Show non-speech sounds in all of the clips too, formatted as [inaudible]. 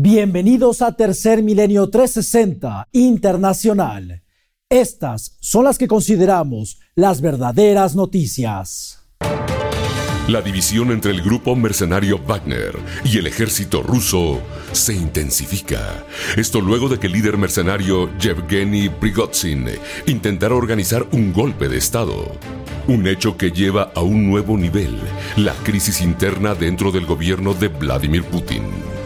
Bienvenidos a Tercer Milenio 360 Internacional. Estas son las que consideramos las verdaderas noticias. La división entre el grupo mercenario Wagner y el ejército ruso se intensifica. Esto luego de que el líder mercenario Yevgeny Prigozhin intentara organizar un golpe de Estado. Un hecho que lleva a un nuevo nivel la crisis interna dentro del gobierno de Vladimir Putin.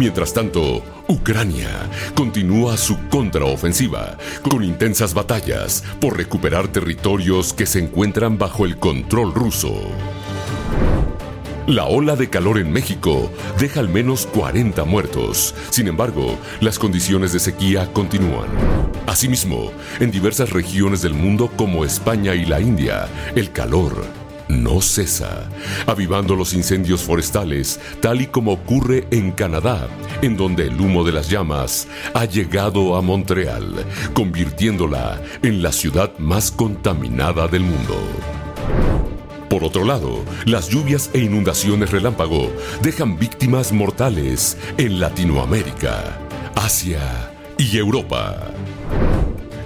Mientras tanto, Ucrania continúa su contraofensiva con intensas batallas por recuperar territorios que se encuentran bajo el control ruso. La ola de calor en México deja al menos 40 muertos. Sin embargo, las condiciones de sequía continúan. Asimismo, en diversas regiones del mundo como España y la India, el calor no cesa, avivando los incendios forestales, tal y como ocurre en Canadá, en donde el humo de las llamas ha llegado a Montreal, convirtiéndola en la ciudad más contaminada del mundo. Por otro lado, las lluvias e inundaciones relámpago dejan víctimas mortales en Latinoamérica, Asia y Europa.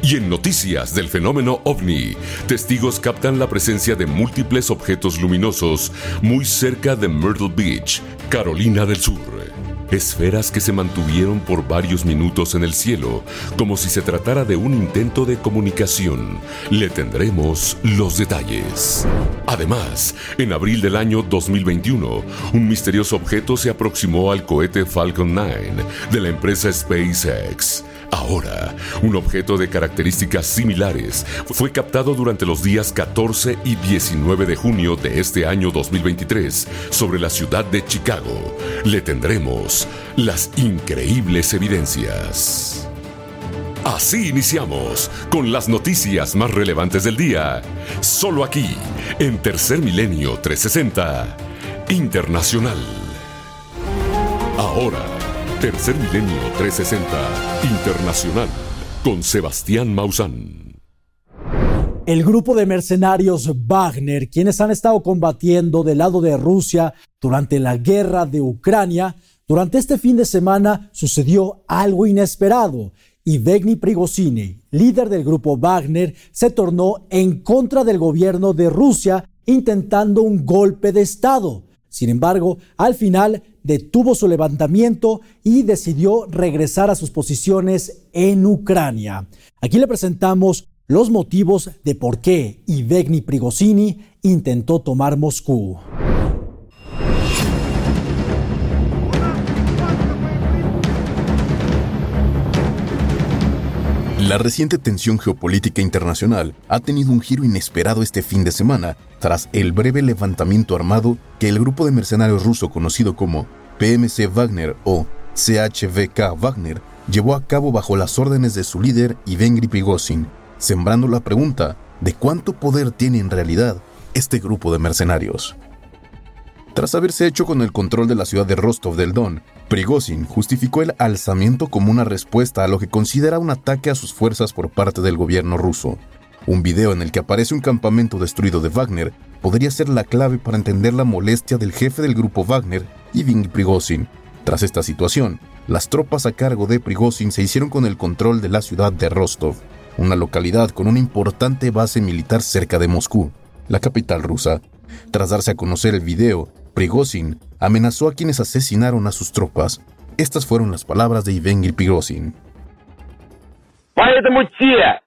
Y en noticias del fenómeno ovni, testigos captan la presencia de múltiples objetos luminosos muy cerca de Myrtle Beach, Carolina del Sur. Esferas que se mantuvieron por varios minutos en el cielo, como si se tratara de un intento de comunicación. Le tendremos los detalles. Además, en abril del año 2021, un misterioso objeto se aproximó al cohete Falcon 9 de la empresa SpaceX. Ahora, un objeto de características similares fue captado durante los días 14 y 19 de junio de este año 2023 sobre la ciudad de Chicago. Le tendremos las increíbles evidencias. Así iniciamos con las noticias más relevantes del día, solo aquí, en Tercer Milenio 360 Internacional. Ahora Tercer Milenio 360 Internacional con Sebastián Maussan. El grupo de mercenarios Wagner, quienes han estado combatiendo del lado de Rusia durante la guerra de Ucrania, durante este fin de semana sucedió algo inesperado y Vegny Prigozhin, líder del grupo Wagner, se tornó en contra del gobierno de Rusia intentando un golpe de Estado. Sin embargo, al final detuvo su levantamiento y decidió regresar a sus posiciones en Ucrania. Aquí le presentamos los motivos de por qué Ivegny Prigozhin intentó tomar Moscú. La reciente tensión geopolítica internacional ha tenido un giro inesperado este fin de semana tras el breve levantamiento armado que el grupo de mercenarios ruso conocido como PMC Wagner o CHVK Wagner llevó a cabo bajo las órdenes de su líder Ivengri Prigozhin, sembrando la pregunta de cuánto poder tiene en realidad este grupo de mercenarios. Tras haberse hecho con el control de la ciudad de Rostov del Don, Prigozhin justificó el alzamiento como una respuesta a lo que considera un ataque a sus fuerzas por parte del gobierno ruso. Un video en el que aparece un campamento destruido de Wagner podría ser la clave para entender la molestia del jefe del grupo Wagner, Iving Prigozhin. Tras esta situación, las tropas a cargo de Prigozhin se hicieron con el control de la ciudad de Rostov, una localidad con una importante base militar cerca de Moscú, la capital rusa. Tras darse a conocer el video, Prigozhin amenazó a quienes asesinaron a sus tropas. Estas fueron las palabras de Ivengil Prigozhin.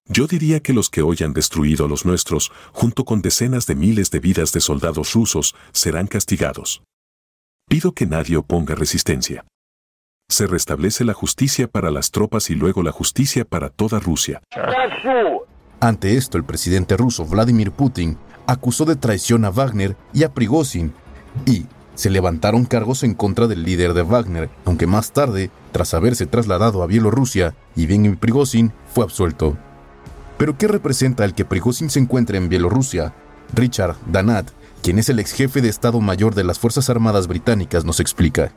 Yo diría que los que hoy han destruido a los nuestros, junto con decenas de miles de vidas de soldados rusos, serán castigados. Pido que nadie oponga resistencia. Se restablece la justicia para las tropas y luego la justicia para toda Rusia. Ante esto, el presidente ruso Vladimir Putin acusó de traición a Wagner y a Prigozhin y se levantaron cargos en contra del líder de Wagner, aunque más tarde, tras haberse trasladado a Bielorrusia, Yevgeny Prigozhin fue absuelto. ¿Pero qué representa el que Prigozhin se encuentre en Bielorrusia? Richard Danat, quien es el ex jefe de Estado Mayor de las Fuerzas Armadas Británicas, nos explica.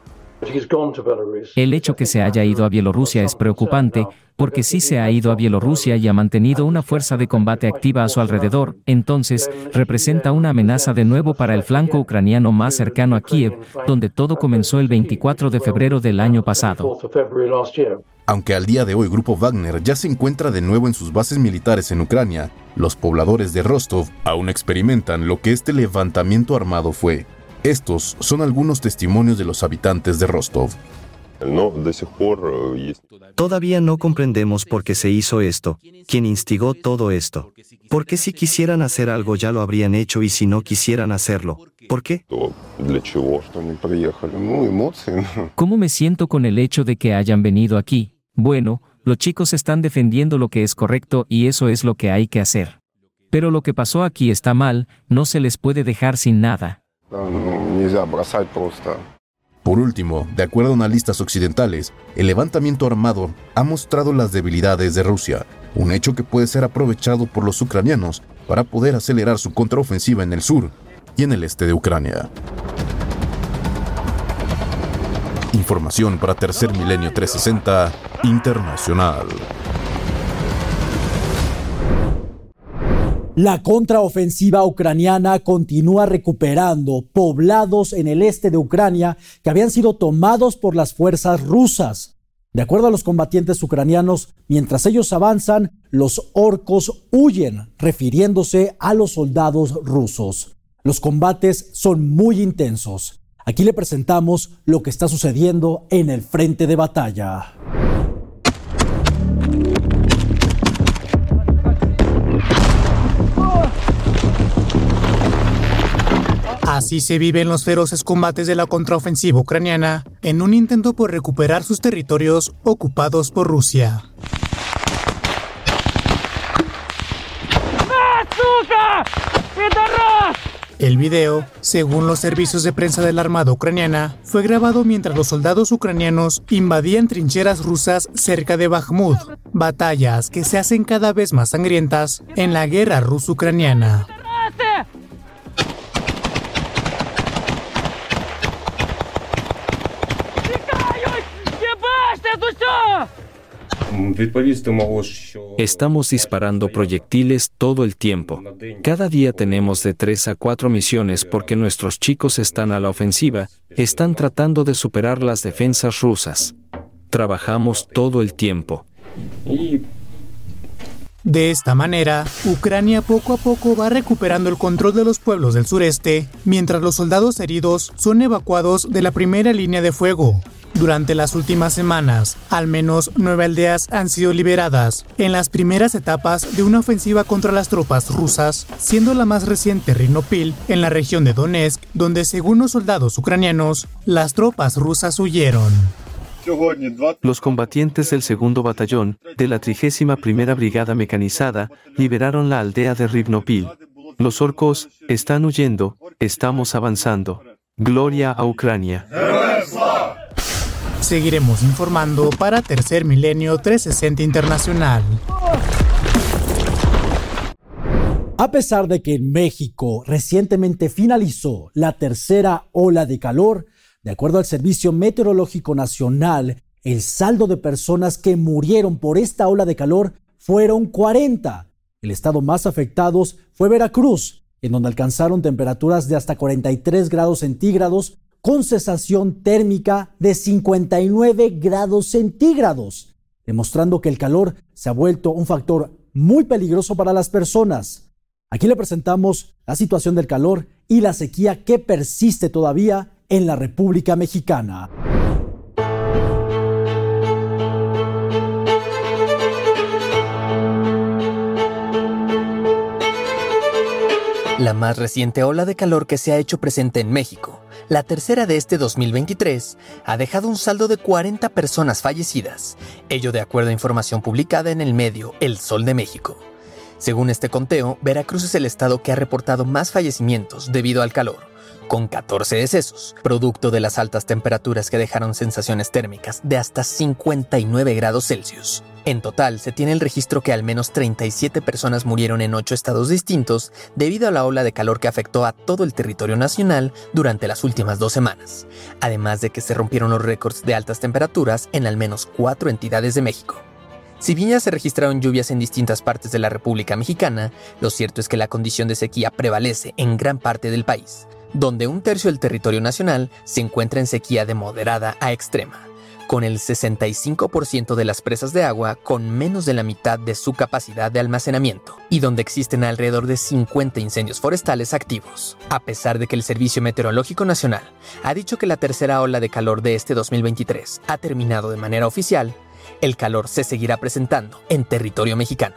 El hecho que se haya ido a Bielorrusia es preocupante, porque si se ha ido a Bielorrusia y ha mantenido una fuerza de combate activa a su alrededor, entonces representa una amenaza de nuevo para el flanco ucraniano más cercano a Kiev, donde todo comenzó el 24 de febrero del año pasado. Aunque al día de hoy Grupo Wagner ya se encuentra de nuevo en sus bases militares en Ucrania, los pobladores de Rostov aún experimentan lo que este levantamiento armado fue. Estos son algunos testimonios de los habitantes de Rostov. Todavía no comprendemos por qué se hizo esto, quién instigó todo esto. Porque si quisieran hacer algo ya lo habrían hecho y si no quisieran hacerlo, ¿por qué? [laughs] ¿Cómo me siento con el hecho de que hayan venido aquí? Bueno, los chicos están defendiendo lo que es correcto y eso es lo que hay que hacer. Pero lo que pasó aquí está mal, no se les puede dejar sin nada. Por último, de acuerdo a analistas occidentales, el levantamiento armado ha mostrado las debilidades de Rusia, un hecho que puede ser aprovechado por los ucranianos para poder acelerar su contraofensiva en el sur y en el este de Ucrania. Información para Tercer Milenio 360 Internacional. La contraofensiva ucraniana continúa recuperando poblados en el este de Ucrania que habían sido tomados por las fuerzas rusas. De acuerdo a los combatientes ucranianos, mientras ellos avanzan, los orcos huyen, refiriéndose a los soldados rusos. Los combates son muy intensos. Aquí le presentamos lo que está sucediendo en el frente de batalla. Así se viven los feroces combates de la contraofensiva ucraniana en un intento por recuperar sus territorios ocupados por Rusia. El video, según los servicios de prensa de la Armada ucraniana, fue grabado mientras los soldados ucranianos invadían trincheras rusas cerca de Bakhmut, batallas que se hacen cada vez más sangrientas en la guerra ruso-ucraniana. Estamos disparando proyectiles todo el tiempo. Cada día tenemos de 3 a 4 misiones porque nuestros chicos están a la ofensiva, están tratando de superar las defensas rusas. Trabajamos todo el tiempo. De esta manera, Ucrania poco a poco va recuperando el control de los pueblos del sureste, mientras los soldados heridos son evacuados de la primera línea de fuego. Durante las últimas semanas, al menos nueve aldeas han sido liberadas en las primeras etapas de una ofensiva contra las tropas rusas, siendo la más reciente Rinopil en la región de Donetsk, donde según los soldados ucranianos, las tropas rusas huyeron. Los combatientes del segundo batallón de la 31 Brigada Mecanizada liberaron la aldea de Rivnopil. Los orcos están huyendo, estamos avanzando. Gloria a Ucrania. Seguiremos informando para Tercer Milenio 360 Internacional. A pesar de que en México recientemente finalizó la tercera ola de calor, de acuerdo al Servicio Meteorológico Nacional, el saldo de personas que murieron por esta ola de calor fueron 40. El estado más afectado fue Veracruz, en donde alcanzaron temperaturas de hasta 43 grados centígrados con cesación térmica de 59 grados centígrados, demostrando que el calor se ha vuelto un factor muy peligroso para las personas. Aquí le presentamos la situación del calor y la sequía que persiste todavía en la República Mexicana. La más reciente ola de calor que se ha hecho presente en México, la tercera de este 2023, ha dejado un saldo de 40 personas fallecidas, ello de acuerdo a información publicada en el medio El Sol de México. Según este conteo, Veracruz es el estado que ha reportado más fallecimientos debido al calor, con 14 decesos, producto de las altas temperaturas que dejaron sensaciones térmicas de hasta 59 grados Celsius. En total, se tiene el registro que al menos 37 personas murieron en 8 estados distintos debido a la ola de calor que afectó a todo el territorio nacional durante las últimas dos semanas, además de que se rompieron los récords de altas temperaturas en al menos 4 entidades de México. Si bien ya se registraron lluvias en distintas partes de la República Mexicana, lo cierto es que la condición de sequía prevalece en gran parte del país, donde un tercio del territorio nacional se encuentra en sequía de moderada a extrema, con el 65% de las presas de agua con menos de la mitad de su capacidad de almacenamiento, y donde existen alrededor de 50 incendios forestales activos. A pesar de que el Servicio Meteorológico Nacional ha dicho que la tercera ola de calor de este 2023 ha terminado de manera oficial, el calor se seguirá presentando en territorio mexicano.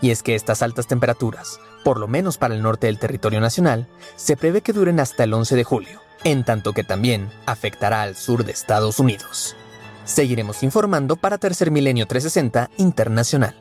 Y es que estas altas temperaturas, por lo menos para el norte del territorio nacional, se prevé que duren hasta el 11 de julio, en tanto que también afectará al sur de Estados Unidos. Seguiremos informando para Tercer Milenio 360 Internacional.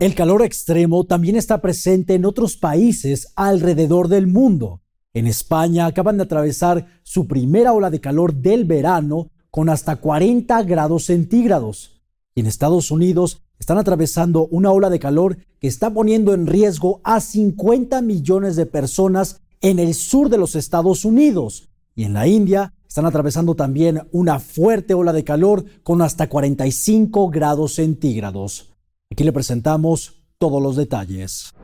El calor extremo también está presente en otros países alrededor del mundo. En España acaban de atravesar su primera ola de calor del verano con hasta 40 grados centígrados. Y en Estados Unidos están atravesando una ola de calor que está poniendo en riesgo a 50 millones de personas en el sur de los Estados Unidos. Y en la India están atravesando también una fuerte ola de calor con hasta 45 grados centígrados. Aquí le presentamos todos los detalles.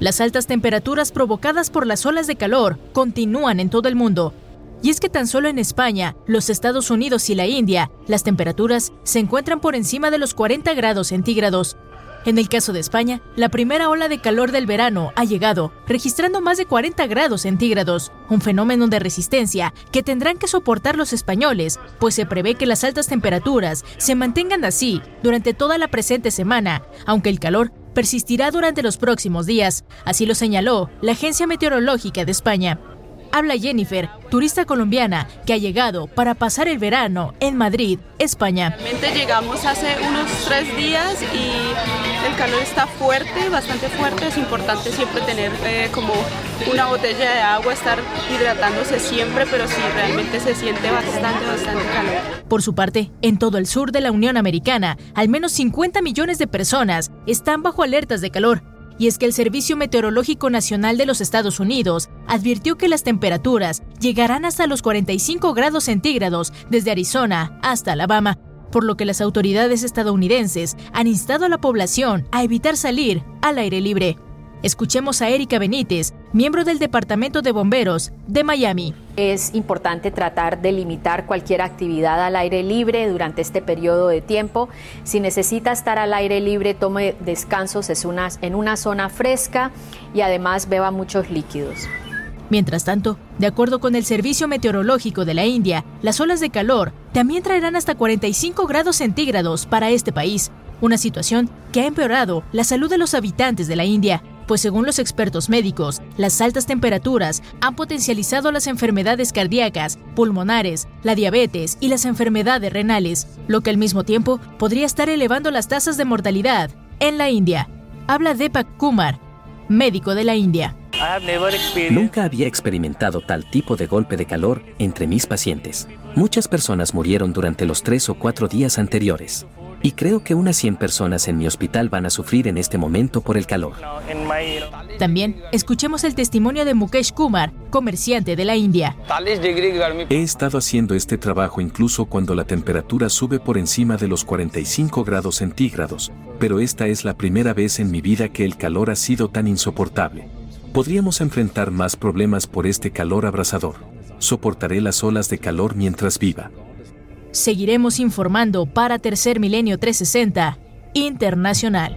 Las altas temperaturas provocadas por las olas de calor continúan en todo el mundo. Y es que tan solo en España, los Estados Unidos y la India, las temperaturas se encuentran por encima de los 40 grados centígrados. En el caso de España, la primera ola de calor del verano ha llegado, registrando más de 40 grados centígrados, un fenómeno de resistencia que tendrán que soportar los españoles, pues se prevé que las altas temperaturas se mantengan así durante toda la presente semana, aunque el calor persistirá durante los próximos días, así lo señaló la Agencia Meteorológica de España. Habla Jennifer, turista colombiana que ha llegado para pasar el verano en Madrid, España. Realmente llegamos hace unos tres días y el calor está fuerte, bastante fuerte. Es importante siempre tener eh, como una botella de agua, estar hidratándose siempre, pero sí, realmente se siente bastante, bastante calor. Por su parte, en todo el sur de la Unión Americana, al menos 50 millones de personas están bajo alertas de calor y es que el Servicio Meteorológico Nacional de los Estados Unidos advirtió que las temperaturas llegarán hasta los 45 grados centígrados desde Arizona hasta Alabama, por lo que las autoridades estadounidenses han instado a la población a evitar salir al aire libre. Escuchemos a Erika Benítez, miembro del Departamento de Bomberos de Miami. Es importante tratar de limitar cualquier actividad al aire libre durante este periodo de tiempo. Si necesita estar al aire libre, tome descansos en una zona fresca y además beba muchos líquidos. Mientras tanto, de acuerdo con el Servicio Meteorológico de la India, las olas de calor también traerán hasta 45 grados centígrados para este país, una situación que ha empeorado la salud de los habitantes de la India pues según los expertos médicos, las altas temperaturas han potencializado las enfermedades cardíacas, pulmonares, la diabetes y las enfermedades renales, lo que al mismo tiempo podría estar elevando las tasas de mortalidad en la India. Habla Deepak Kumar, médico de la India. Nunca había experimentado tal tipo de golpe de calor entre mis pacientes. Muchas personas murieron durante los tres o cuatro días anteriores. Y creo que unas 100 personas en mi hospital van a sufrir en este momento por el calor. También escuchemos el testimonio de Mukesh Kumar, comerciante de la India. He estado haciendo este trabajo incluso cuando la temperatura sube por encima de los 45 grados centígrados, pero esta es la primera vez en mi vida que el calor ha sido tan insoportable. Podríamos enfrentar más problemas por este calor abrasador. Soportaré las olas de calor mientras viva. Seguiremos informando para Tercer Milenio 360 Internacional.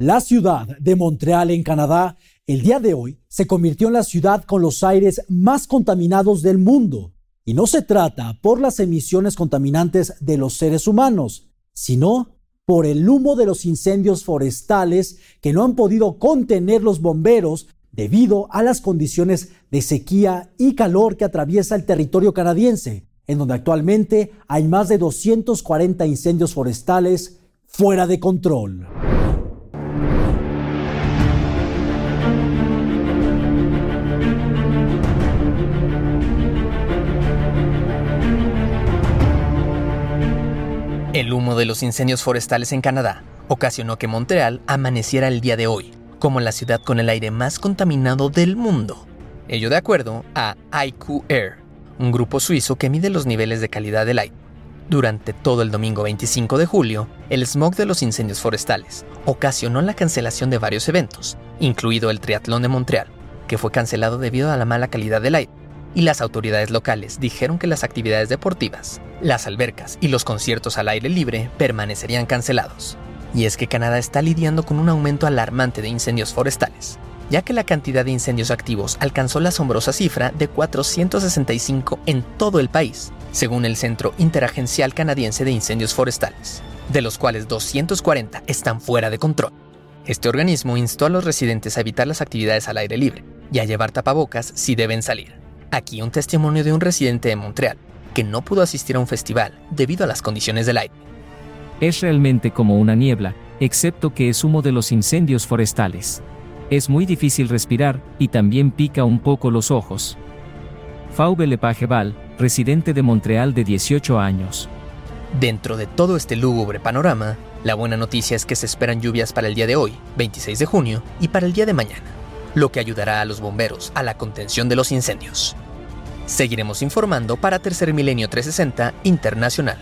La ciudad de Montreal en Canadá el día de hoy se convirtió en la ciudad con los aires más contaminados del mundo. Y no se trata por las emisiones contaminantes de los seres humanos, sino por el humo de los incendios forestales que no han podido contener los bomberos debido a las condiciones de sequía y calor que atraviesa el territorio canadiense, en donde actualmente hay más de 240 incendios forestales fuera de control. El humo de los incendios forestales en Canadá ocasionó que Montreal amaneciera el día de hoy como la ciudad con el aire más contaminado del mundo. Ello de acuerdo a IQ Air, un grupo suizo que mide los niveles de calidad del aire. Durante todo el domingo 25 de julio, el smog de los incendios forestales ocasionó la cancelación de varios eventos, incluido el Triatlón de Montreal, que fue cancelado debido a la mala calidad del aire y las autoridades locales dijeron que las actividades deportivas, las albercas y los conciertos al aire libre permanecerían cancelados. Y es que Canadá está lidiando con un aumento alarmante de incendios forestales, ya que la cantidad de incendios activos alcanzó la asombrosa cifra de 465 en todo el país, según el Centro Interagencial Canadiense de Incendios Forestales, de los cuales 240 están fuera de control. Este organismo instó a los residentes a evitar las actividades al aire libre y a llevar tapabocas si deben salir. Aquí un testimonio de un residente de Montreal que no pudo asistir a un festival debido a las condiciones del aire. Es realmente como una niebla, excepto que es humo de los incendios forestales. Es muy difícil respirar y también pica un poco los ojos. Fauve Lepageval, residente de Montreal de 18 años. Dentro de todo este lúgubre panorama, la buena noticia es que se esperan lluvias para el día de hoy, 26 de junio, y para el día de mañana lo que ayudará a los bomberos a la contención de los incendios. Seguiremos informando para Tercer Milenio 360 Internacional.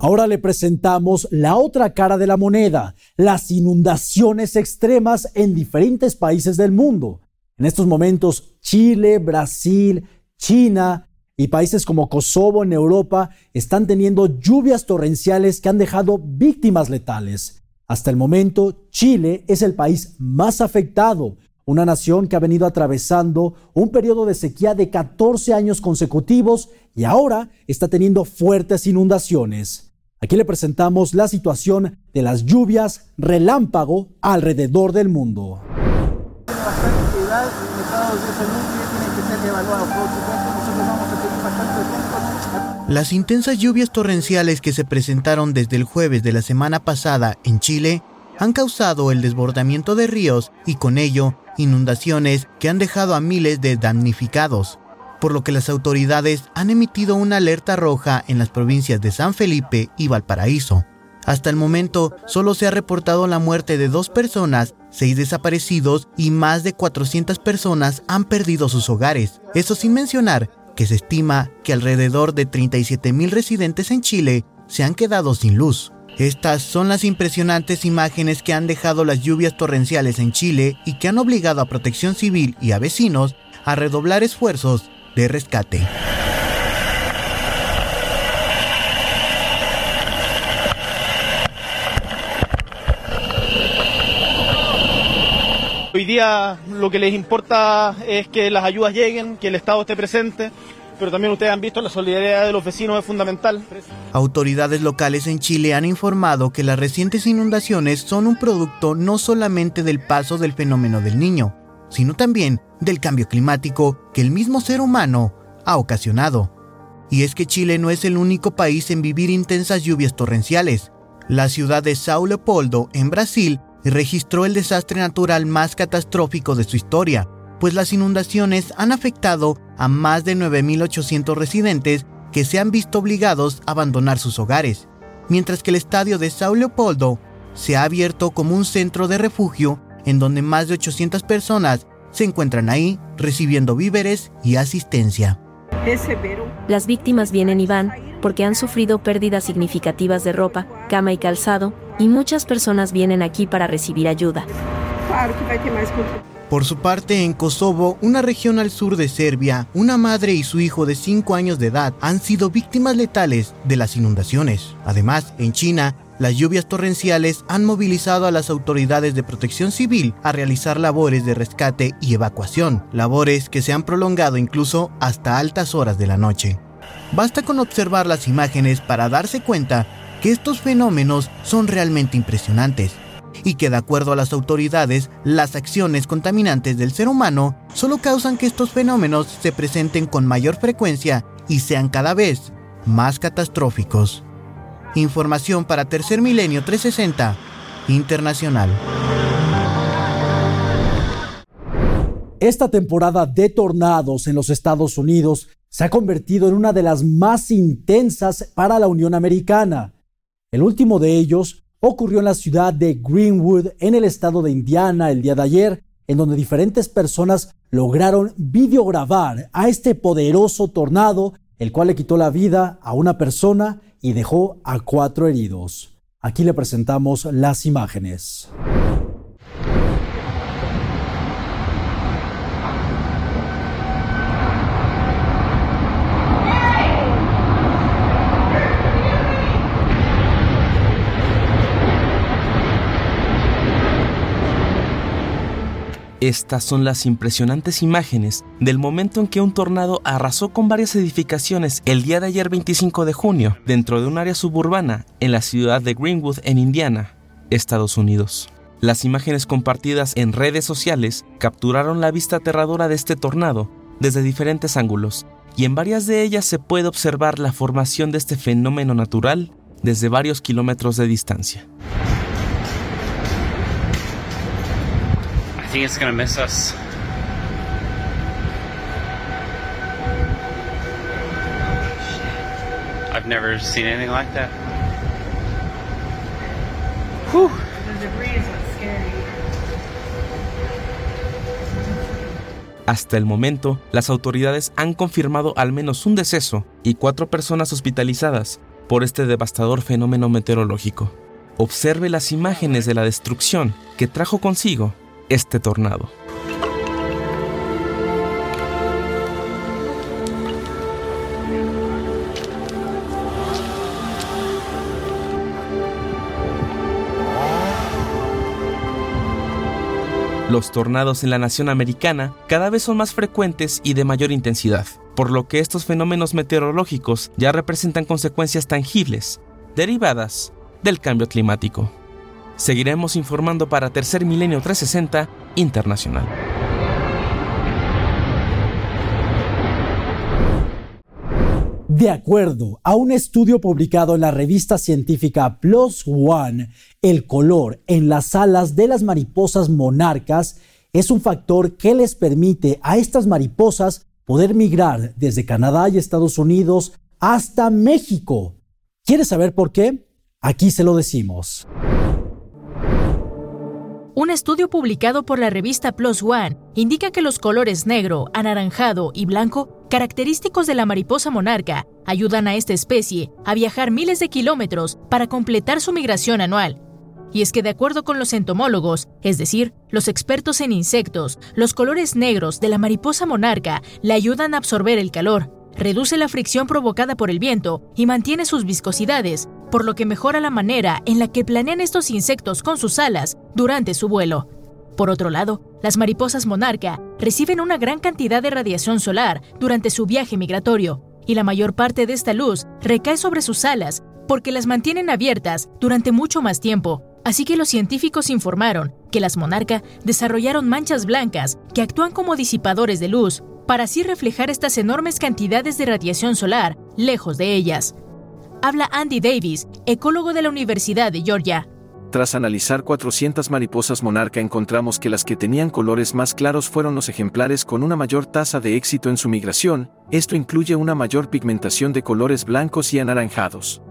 Ahora le presentamos la otra cara de la moneda, las inundaciones extremas en diferentes países del mundo. En estos momentos, Chile, Brasil, China, y países como Kosovo en Europa están teniendo lluvias torrenciales que han dejado víctimas letales. Hasta el momento, Chile es el país más afectado, una nación que ha venido atravesando un periodo de sequía de 14 años consecutivos y ahora está teniendo fuertes inundaciones. Aquí le presentamos la situación de las lluvias relámpago alrededor del mundo. Las intensas lluvias torrenciales que se presentaron desde el jueves de la semana pasada en Chile han causado el desbordamiento de ríos y con ello inundaciones que han dejado a miles de damnificados, por lo que las autoridades han emitido una alerta roja en las provincias de San Felipe y Valparaíso. Hasta el momento solo se ha reportado la muerte de dos personas, seis desaparecidos y más de 400 personas han perdido sus hogares. Eso sin mencionar que se estima que alrededor de 37.000 residentes en Chile se han quedado sin luz. Estas son las impresionantes imágenes que han dejado las lluvias torrenciales en Chile y que han obligado a Protección Civil y a vecinos a redoblar esfuerzos de rescate. Hoy día lo que les importa es que las ayudas lleguen, que el Estado esté presente, pero también ustedes han visto la solidaridad de los vecinos es fundamental. Autoridades locales en Chile han informado que las recientes inundaciones son un producto no solamente del paso del fenómeno del niño, sino también del cambio climático que el mismo ser humano ha ocasionado. Y es que Chile no es el único país en vivir intensas lluvias torrenciales. La ciudad de Sao Leopoldo, en Brasil, registró el desastre natural más catastrófico de su historia, pues las inundaciones han afectado a más de 9.800 residentes que se han visto obligados a abandonar sus hogares, mientras que el estadio de Sao Leopoldo se ha abierto como un centro de refugio en donde más de 800 personas se encuentran ahí recibiendo víveres y asistencia. Las víctimas vienen y van porque han sufrido pérdidas significativas de ropa, cama y calzado, y muchas personas vienen aquí para recibir ayuda. Por su parte, en Kosovo, una región al sur de Serbia, una madre y su hijo de 5 años de edad han sido víctimas letales de las inundaciones. Además, en China, las lluvias torrenciales han movilizado a las autoridades de protección civil a realizar labores de rescate y evacuación, labores que se han prolongado incluso hasta altas horas de la noche. Basta con observar las imágenes para darse cuenta que estos fenómenos son realmente impresionantes y que de acuerdo a las autoridades, las acciones contaminantes del ser humano solo causan que estos fenómenos se presenten con mayor frecuencia y sean cada vez más catastróficos. Información para Tercer Milenio 360 Internacional. Esta temporada de tornados en los Estados Unidos se ha convertido en una de las más intensas para la Unión Americana. El último de ellos ocurrió en la ciudad de Greenwood, en el estado de Indiana, el día de ayer, en donde diferentes personas lograron videograbar a este poderoso tornado, el cual le quitó la vida a una persona y dejó a cuatro heridos. Aquí le presentamos las imágenes. Estas son las impresionantes imágenes del momento en que un tornado arrasó con varias edificaciones el día de ayer 25 de junio dentro de un área suburbana en la ciudad de Greenwood en Indiana, Estados Unidos. Las imágenes compartidas en redes sociales capturaron la vista aterradora de este tornado desde diferentes ángulos y en varias de ellas se puede observar la formación de este fenómeno natural desde varios kilómetros de distancia. Think it's gonna miss us. I've never seen anything like that. Whew. The debris is what's scary. Hasta el momento, las autoridades han confirmado al menos un deceso y cuatro personas hospitalizadas por este devastador fenómeno meteorológico. Observe las imágenes de la destrucción que trajo consigo este tornado. Los tornados en la nación americana cada vez son más frecuentes y de mayor intensidad, por lo que estos fenómenos meteorológicos ya representan consecuencias tangibles, derivadas del cambio climático. Seguiremos informando para Tercer Milenio 360 Internacional. De acuerdo a un estudio publicado en la revista científica Plus One, el color en las alas de las mariposas monarcas es un factor que les permite a estas mariposas poder migrar desde Canadá y Estados Unidos hasta México. ¿Quieres saber por qué? Aquí se lo decimos. Un estudio publicado por la revista Plus One indica que los colores negro, anaranjado y blanco, característicos de la mariposa monarca, ayudan a esta especie a viajar miles de kilómetros para completar su migración anual. Y es que de acuerdo con los entomólogos, es decir, los expertos en insectos, los colores negros de la mariposa monarca le ayudan a absorber el calor, reduce la fricción provocada por el viento y mantiene sus viscosidades, por lo que mejora la manera en la que planean estos insectos con sus alas durante su vuelo. Por otro lado, las mariposas monarca reciben una gran cantidad de radiación solar durante su viaje migratorio, y la mayor parte de esta luz recae sobre sus alas porque las mantienen abiertas durante mucho más tiempo. Así que los científicos informaron que las monarca desarrollaron manchas blancas que actúan como disipadores de luz, para así reflejar estas enormes cantidades de radiación solar lejos de ellas. Habla Andy Davis, ecólogo de la Universidad de Georgia. Tras analizar 400 mariposas monarca encontramos que las que tenían colores más claros fueron los ejemplares con una mayor tasa de éxito en su migración, esto incluye una mayor pigmentación de colores blancos y anaranjados.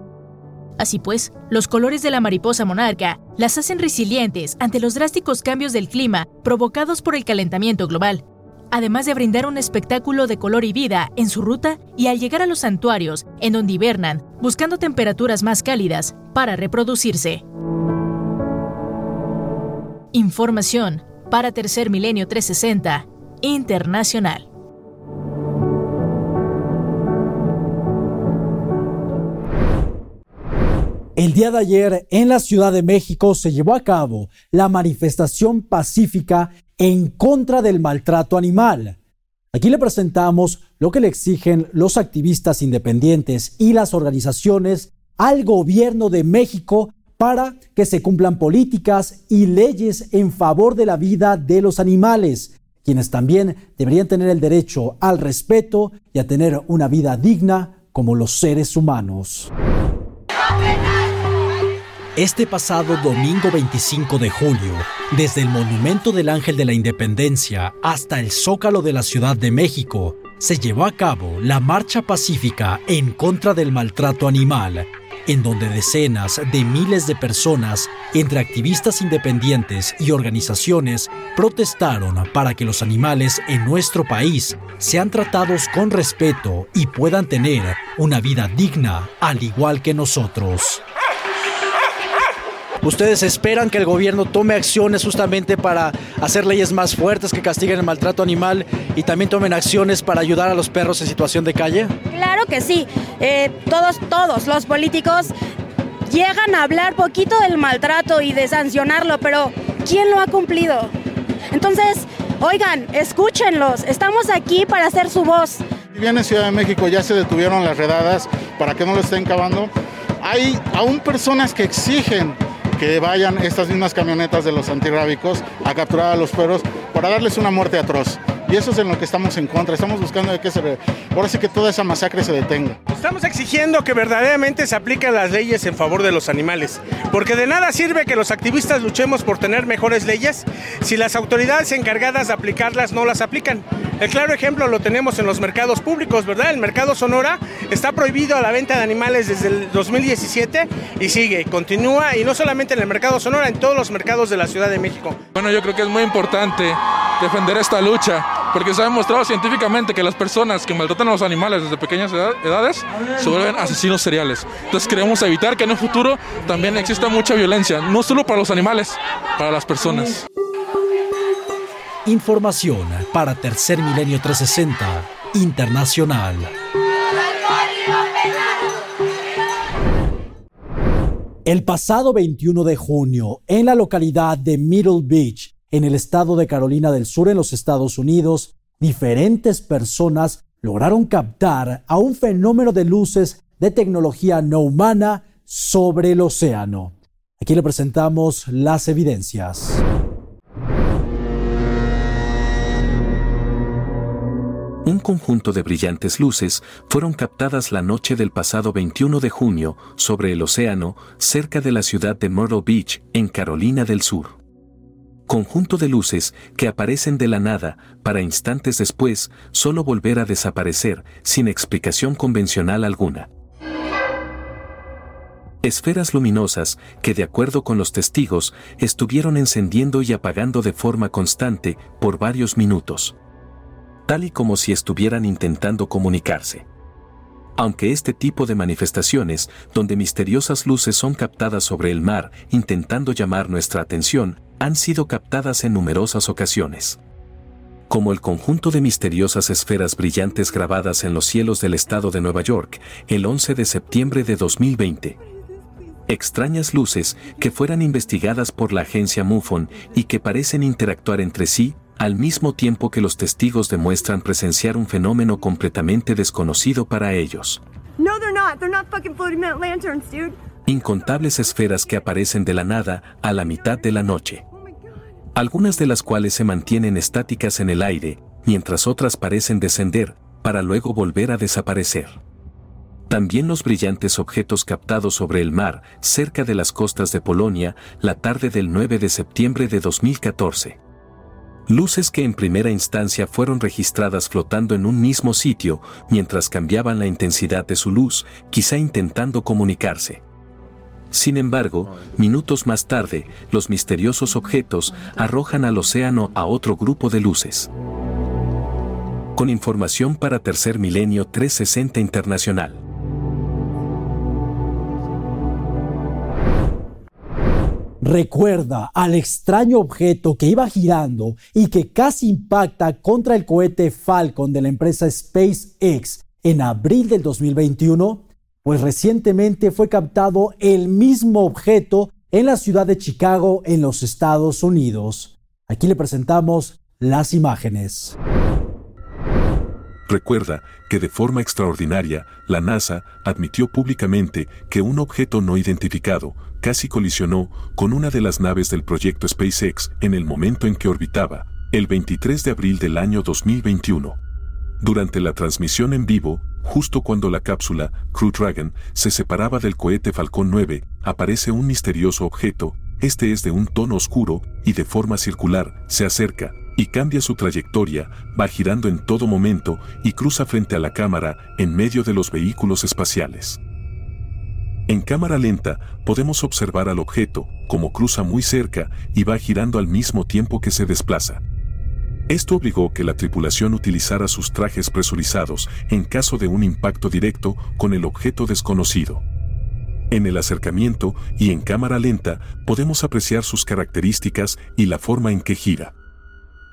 Así pues, los colores de la mariposa monarca las hacen resilientes ante los drásticos cambios del clima provocados por el calentamiento global, además de brindar un espectáculo de color y vida en su ruta y al llegar a los santuarios, en donde hibernan, buscando temperaturas más cálidas para reproducirse. Información para Tercer Milenio 360 Internacional. El día de ayer en la Ciudad de México se llevó a cabo la manifestación pacífica en contra del maltrato animal. Aquí le presentamos lo que le exigen los activistas independientes y las organizaciones al gobierno de México para que se cumplan políticas y leyes en favor de la vida de los animales, quienes también deberían tener el derecho al respeto y a tener una vida digna como los seres humanos. Este pasado domingo 25 de julio, desde el Monumento del Ángel de la Independencia hasta el Zócalo de la Ciudad de México, se llevó a cabo la marcha pacífica en contra del maltrato animal, en donde decenas de miles de personas, entre activistas independientes y organizaciones, protestaron para que los animales en nuestro país sean tratados con respeto y puedan tener una vida digna al igual que nosotros. ¿Ustedes esperan que el gobierno tome acciones justamente para hacer leyes más fuertes que castiguen el maltrato animal y también tomen acciones para ayudar a los perros en situación de calle? Claro que sí. Eh, todos, todos los políticos llegan a hablar poquito del maltrato y de sancionarlo, pero ¿quién lo ha cumplido? Entonces, oigan, escúchenlos. Estamos aquí para hacer su voz. Si bien en Ciudad de México ya se detuvieron las redadas para que no lo estén cavando, hay aún personas que exigen que vayan estas mismas camionetas de los antirrábicos a capturar a los perros para darles una muerte atroz. Y eso es en lo que estamos en contra. Estamos buscando de que se, ahora sí que toda esa masacre se detenga. Estamos exigiendo que verdaderamente se apliquen las leyes en favor de los animales, porque de nada sirve que los activistas luchemos por tener mejores leyes si las autoridades encargadas de aplicarlas no las aplican. El claro ejemplo lo tenemos en los mercados públicos, ¿verdad? El mercado Sonora está prohibido la venta de animales desde el 2017 y sigue, continúa y no solamente en el mercado Sonora, en todos los mercados de la Ciudad de México. Bueno, yo creo que es muy importante defender esta lucha, porque se ha demostrado científicamente que las personas que maltratan a los animales desde pequeñas edades se vuelven asesinos seriales. Entonces queremos evitar que en un futuro también exista mucha violencia, no solo para los animales, para las personas. Información para Tercer Milenio 360 Internacional. El pasado 21 de junio, en la localidad de Middle Beach, en el estado de Carolina del Sur, en los Estados Unidos, diferentes personas lograron captar a un fenómeno de luces de tecnología no humana sobre el océano. Aquí le presentamos las evidencias. Un conjunto de brillantes luces fueron captadas la noche del pasado 21 de junio sobre el océano cerca de la ciudad de Myrtle Beach, en Carolina del Sur. Conjunto de luces que aparecen de la nada para instantes después solo volver a desaparecer sin explicación convencional alguna. Esferas luminosas que, de acuerdo con los testigos, estuvieron encendiendo y apagando de forma constante por varios minutos tal y como si estuvieran intentando comunicarse. Aunque este tipo de manifestaciones, donde misteriosas luces son captadas sobre el mar intentando llamar nuestra atención, han sido captadas en numerosas ocasiones. Como el conjunto de misteriosas esferas brillantes grabadas en los cielos del estado de Nueva York el 11 de septiembre de 2020. Extrañas luces que fueran investigadas por la agencia MUFON y que parecen interactuar entre sí al mismo tiempo que los testigos demuestran presenciar un fenómeno completamente desconocido para ellos. Incontables esferas que aparecen de la nada a la mitad de la noche. Algunas de las cuales se mantienen estáticas en el aire, mientras otras parecen descender, para luego volver a desaparecer. También los brillantes objetos captados sobre el mar, cerca de las costas de Polonia, la tarde del 9 de septiembre de 2014 luces que en primera instancia fueron registradas flotando en un mismo sitio mientras cambiaban la intensidad de su luz, quizá intentando comunicarse. Sin embargo, minutos más tarde, los misteriosos objetos arrojan al océano a otro grupo de luces. Con información para Tercer Milenio 360 Internacional. recuerda al extraño objeto que iba girando y que casi impacta contra el cohete Falcon de la empresa SpaceX en abril del 2021? Pues recientemente fue captado el mismo objeto en la ciudad de Chicago, en los Estados Unidos. Aquí le presentamos las imágenes. Recuerda que de forma extraordinaria, la NASA admitió públicamente que un objeto no identificado casi colisionó con una de las naves del proyecto SpaceX en el momento en que orbitaba, el 23 de abril del año 2021. Durante la transmisión en vivo, justo cuando la cápsula Crew Dragon se separaba del cohete Falcon 9, aparece un misterioso objeto, este es de un tono oscuro y de forma circular, se acerca, y cambia su trayectoria, va girando en todo momento y cruza frente a la cámara en medio de los vehículos espaciales. En cámara lenta podemos observar al objeto, como cruza muy cerca y va girando al mismo tiempo que se desplaza. Esto obligó que la tripulación utilizara sus trajes presurizados en caso de un impacto directo con el objeto desconocido. En el acercamiento y en cámara lenta podemos apreciar sus características y la forma en que gira.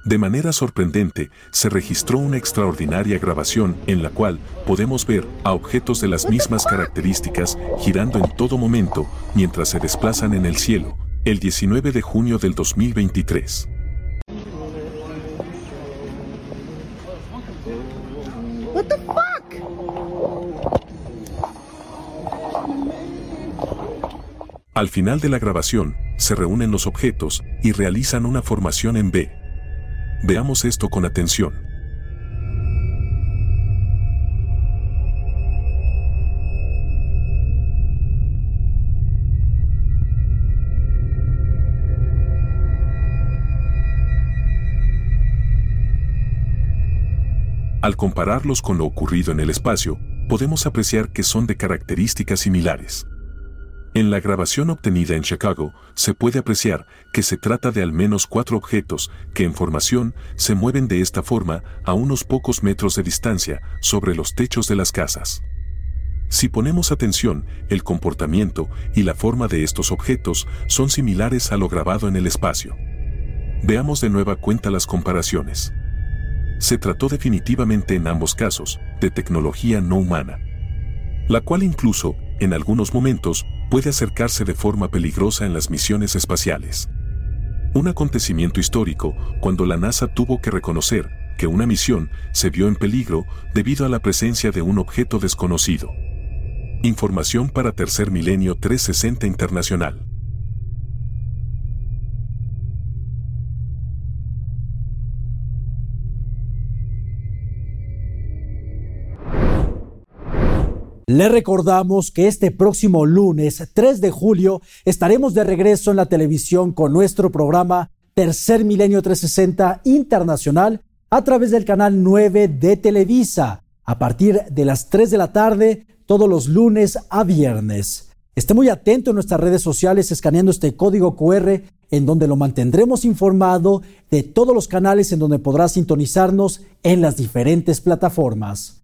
De manera sorprendente, se registró una extraordinaria grabación en la cual podemos ver a objetos de las mismas características girando en todo momento mientras se desplazan en el cielo, el 19 de junio del 2023. Al final de la grabación, se reúnen los objetos y realizan una formación en B. Veamos esto con atención. Al compararlos con lo ocurrido en el espacio, podemos apreciar que son de características similares. En la grabación obtenida en Chicago, se puede apreciar que se trata de al menos cuatro objetos que en formación se mueven de esta forma a unos pocos metros de distancia sobre los techos de las casas. Si ponemos atención, el comportamiento y la forma de estos objetos son similares a lo grabado en el espacio. Veamos de nueva cuenta las comparaciones. Se trató definitivamente en ambos casos de tecnología no humana, la cual incluso, en algunos momentos, puede acercarse de forma peligrosa en las misiones espaciales. Un acontecimiento histórico cuando la NASA tuvo que reconocer que una misión se vio en peligro debido a la presencia de un objeto desconocido. Información para Tercer Milenio 360 Internacional. Le recordamos que este próximo lunes 3 de julio estaremos de regreso en la televisión con nuestro programa Tercer Milenio 360 Internacional a través del canal 9 de Televisa a partir de las 3 de la tarde todos los lunes a viernes. Esté muy atento en nuestras redes sociales escaneando este código QR en donde lo mantendremos informado de todos los canales en donde podrá sintonizarnos en las diferentes plataformas.